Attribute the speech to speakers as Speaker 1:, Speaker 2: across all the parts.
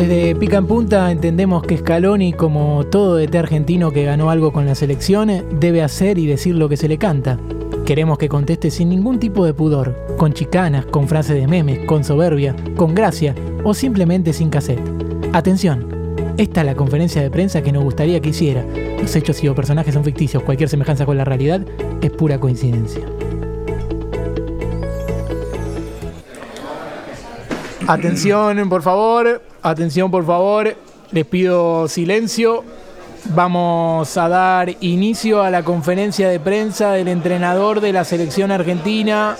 Speaker 1: Desde Pica en Punta entendemos que Scaloni, como todo DT argentino que ganó algo con las selecciones, debe hacer y decir lo que se le canta. Queremos que conteste sin ningún tipo de pudor, con chicanas, con frases de memes, con soberbia, con gracia o simplemente sin cassette. Atención, esta es la conferencia de prensa que nos gustaría que hiciera. Los hechos y o personajes son ficticios, cualquier semejanza con la realidad es pura coincidencia. Atención, por favor. Atención, por favor. Les pido silencio. Vamos a dar inicio a la conferencia de prensa del entrenador de la selección argentina,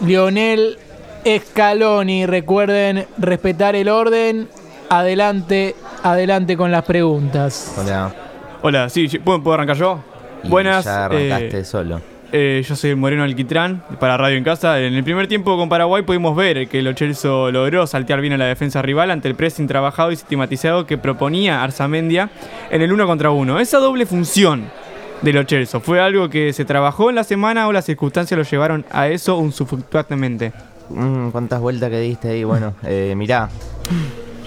Speaker 1: Lionel Scaloni. Recuerden respetar el orden. Adelante, adelante con las preguntas.
Speaker 2: Hola.
Speaker 3: Hola, sí, sí, ¿puedo, puedo arrancar yo?
Speaker 2: Y
Speaker 3: Buenas.
Speaker 2: Ya arrancaste
Speaker 3: eh,
Speaker 2: solo.
Speaker 3: Eh, yo soy el Moreno Alquitrán para Radio en Casa. En el primer tiempo con Paraguay pudimos ver que el Chelsea logró saltear bien a la defensa rival ante el pressing trabajado y sistematizado que proponía Arzamendia en el uno contra uno. Esa doble función de los Chelsea fue algo que se trabajó en la semana o las circunstancias lo llevaron a eso usufructuamente.
Speaker 2: Mm, ¿Cuántas vueltas que diste ahí? Bueno, eh, mirá.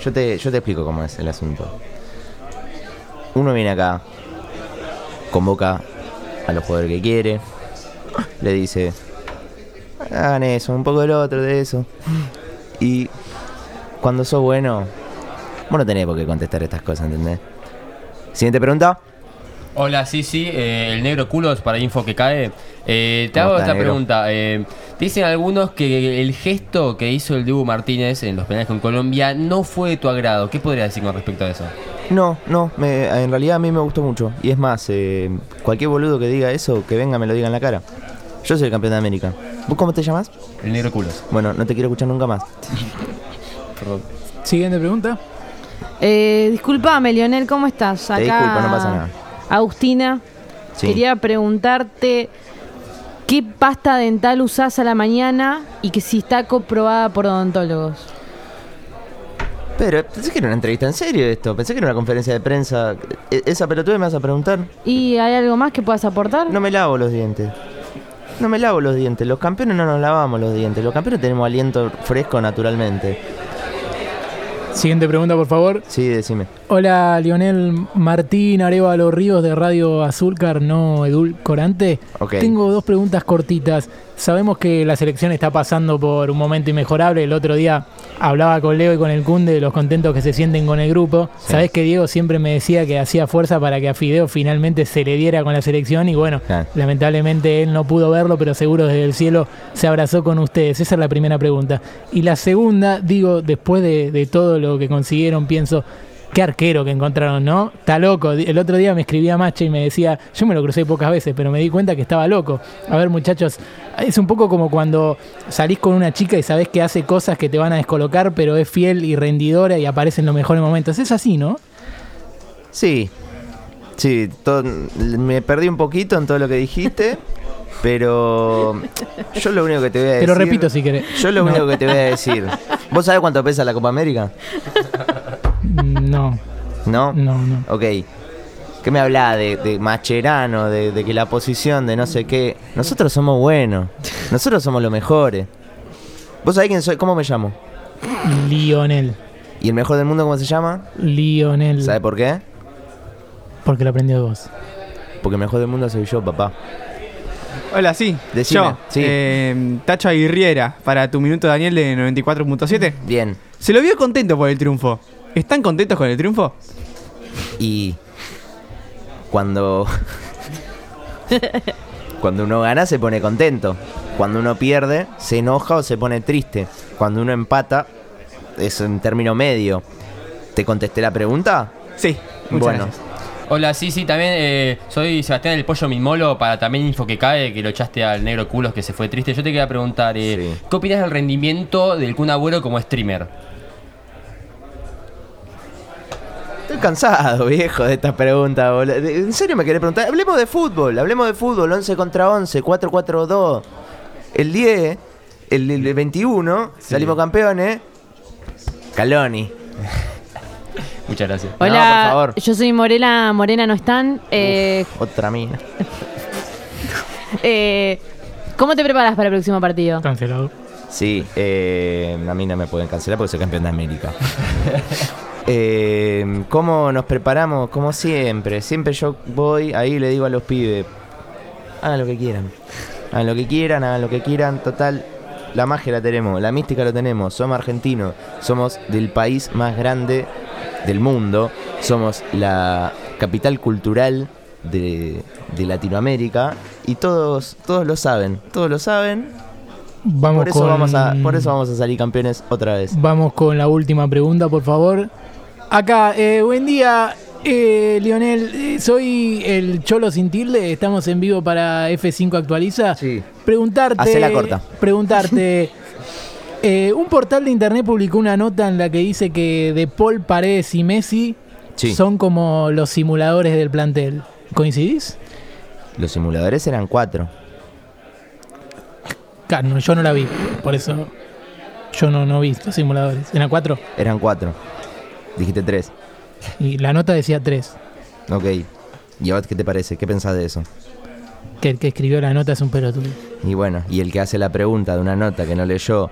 Speaker 2: Yo te, yo te explico cómo es el asunto. Uno viene acá, convoca a los jugadores que quiere, le dice, hagan eso, un poco del otro, de eso. Y cuando sos bueno, vos no tenés por qué contestar estas cosas, ¿entendés? Siguiente pregunta.
Speaker 4: Hola, sí, sí, eh, el negro culos para info que cae. Eh, te
Speaker 2: ¿Cómo
Speaker 4: hago esta
Speaker 2: negro?
Speaker 4: pregunta. eh, dicen algunos que el gesto que hizo el Dibu Martínez en los penales con Colombia no fue de tu agrado. ¿Qué podrías decir con respecto a eso?
Speaker 2: No, no, me- en realidad a mí me gustó mucho. Y es más, eh, cualquier boludo que diga eso, que venga me lo diga en la cara. Yo soy el campeón de América. ¿Vos cómo te llamas?
Speaker 4: El negro culos.
Speaker 2: Bueno, no te quiero escuchar nunca más.
Speaker 4: Perdón.
Speaker 1: Siguiente pregunta.
Speaker 5: Eh, disculpame, Lionel, ¿cómo estás?
Speaker 2: Te disculpo, no pasa nada.
Speaker 5: Agustina,
Speaker 2: Sí.
Speaker 5: quería preguntarte qué pasta dental usás a la mañana y que si está comprobada por odontólogos.
Speaker 2: Pero pensé que era una entrevista en serio esto. Pensé que era una conferencia de prensa. E- ¿Esa pelotuda me vas a preguntar?
Speaker 5: ¿Y hay algo más que puedas aportar?
Speaker 2: No me lavo los dientes. No me lavo los dientes. Los campeones no nos lavamos los dientes. Los campeones tenemos aliento fresco naturalmente.
Speaker 1: Siguiente pregunta, por favor.
Speaker 2: Sí, decime.
Speaker 1: Hola, Lionel Martín Arevalo Ríos de Radio Azúcar, no edulcorante.
Speaker 2: Ok.
Speaker 1: Tengo dos preguntas cortitas. Sabemos que la selección está pasando por un momento inmejorable. El otro día hablaba con Leo y con el Cunde de los contentos que se sienten con el grupo.
Speaker 2: Sí.
Speaker 1: Sabés que Diego siempre me decía que hacía fuerza para que a Fideo finalmente se le diera con la selección y bueno,
Speaker 2: Claro.
Speaker 1: lamentablemente él no pudo verlo, pero seguro desde el cielo se abrazó con ustedes. Esa es la primera pregunta. Y la segunda, digo, después de, de todo lo que consiguieron, pienso, qué arquero que encontraron, ¿no? Está loco. El otro día me escribía Mache y me decía, yo me lo crucé pocas veces, pero me di cuenta que estaba loco. A ver, muchachos, es un poco como cuando salís con una chica y sabés que hace cosas que te van a descolocar, pero es fiel y rendidora y aparece en los mejores momentos. Es así, ¿no?
Speaker 2: Sí. Sí, me perdí un poquito en todo lo que dijiste. Pero yo lo único que te voy a decir.
Speaker 1: Te lo repito si querés.
Speaker 2: Yo lo
Speaker 1: No.
Speaker 2: único que te voy a decir. ¿Vos sabés cuánto pesa la Copa América?
Speaker 1: No,
Speaker 2: ¿No?
Speaker 1: no, no.
Speaker 2: Ok. ¿Qué me habla de, de Macherano, de, de que la posición, de no sé qué? Nosotros somos buenos. Nosotros somos los mejores. ¿Vos sabés quién soy? ¿Cómo me llamo?
Speaker 1: Lionel.
Speaker 2: ¿Y el mejor del mundo cómo se llama?
Speaker 1: Lionel.
Speaker 2: ¿Sabe por qué?
Speaker 1: Porque lo aprendió de vos.
Speaker 2: Porque el mejor del mundo soy yo, papá.
Speaker 3: Hola, sí.
Speaker 2: Decime,
Speaker 3: yo,
Speaker 2: sí.
Speaker 3: eh, Tacho Aguirriera, para tu minuto Daniel de 94.7.
Speaker 2: Bien.
Speaker 3: Se lo vio contento por el triunfo. ¿Están contentos con el triunfo?
Speaker 2: Y cuando cuando uno gana se pone contento. Cuando uno pierde se enoja o se pone triste. Cuando uno empata es un término medio. ¿Te contesté la pregunta?
Speaker 3: Sí. Muchas
Speaker 2: bueno,
Speaker 3: gracias.
Speaker 4: Hola, sí, sí, también eh, soy Sebastián el Pollo Mimolo para también Info que cae, que lo echaste al negro culos que se fue triste. Yo te quería preguntar, eh,
Speaker 2: Sí.
Speaker 4: ¿qué opinas del rendimiento del Kun Agüero como streamer?
Speaker 2: Cansado, viejo, de estas preguntas. boludo. ¿En serio me querés preguntar? Hablemos de fútbol, hablemos de fútbol. 11 contra 11, 4-4-2. El 10, el, el 21, salimos campeones. Caloni.
Speaker 4: Muchas gracias.
Speaker 2: No,
Speaker 5: Hola,
Speaker 2: por favor.
Speaker 5: yo soy Morena, Morena no están. Eh,
Speaker 2: Otra mina.
Speaker 5: eh, ¿Cómo te preparas para el próximo partido?
Speaker 1: Cancelado.
Speaker 2: Sí, eh, a mí no me pueden cancelar porque soy campeón de América. Eh, ¿Cómo nos preparamos? Como siempre. Siempre yo voy ahí y le digo a los pibes, hagan lo que quieran. Hagan lo que quieran, hagan lo que quieran. Total, la magia la tenemos, la mística lo tenemos. Somos argentinos, somos del país más grande del mundo. Somos la capital cultural de, de Latinoamérica. Y todos, todos lo saben, todos lo saben.
Speaker 1: Vamos
Speaker 2: Por eso,
Speaker 1: con,
Speaker 2: vamos a, por eso vamos a salir campeones otra vez.
Speaker 1: Vamos con la última pregunta, por favor. Acá, eh, buen día, eh, Lionel. Eh, soy el Cholo sin tilde. Estamos en vivo para F5 Actualiza.
Speaker 2: Sí.
Speaker 1: Preguntarte.
Speaker 2: Hacela corta.
Speaker 1: Preguntarte. eh, un portal de internet publicó una nota en la que dice que De Paul, Paredes y Messi
Speaker 2: Sí.
Speaker 1: son como los simuladores del plantel. ¿Coincidís?
Speaker 2: Los simuladores eran cuatro.
Speaker 1: Claro, yo no la vi, por eso yo no, no vi los simuladores. Eran cuatro
Speaker 2: Eran cuatro. Dijiste tres.
Speaker 1: y la nota decía tres.
Speaker 2: Ok. ¿Y a vos qué te parece? ¿Qué pensás de eso?
Speaker 1: Que el que escribió la nota es un pelotudo.
Speaker 2: Y bueno, y el que hace la pregunta de una nota que no leyó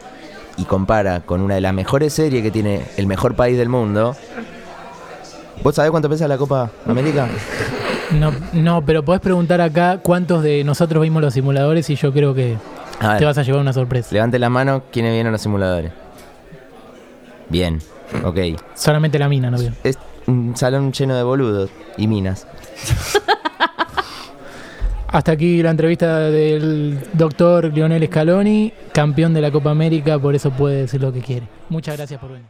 Speaker 2: y compara con una de las mejores series que tiene el mejor país del mundo. ¿Vos sabés cuánto pesa la Copa América?
Speaker 1: No, no, pero podés preguntar acá cuántos de nosotros vimos los simuladores y yo creo que te vas a llevar una sorpresa.
Speaker 2: levante la mano quienes vieron los simuladores. Bien, ok.
Speaker 1: Solamente la mina, no vio.
Speaker 2: Es un salón lleno de boludos y minas.
Speaker 1: Hasta aquí la entrevista del doctor Lionel Scaloni, campeón de la Copa América, por eso puede decir lo que quiere. Muchas gracias por venir.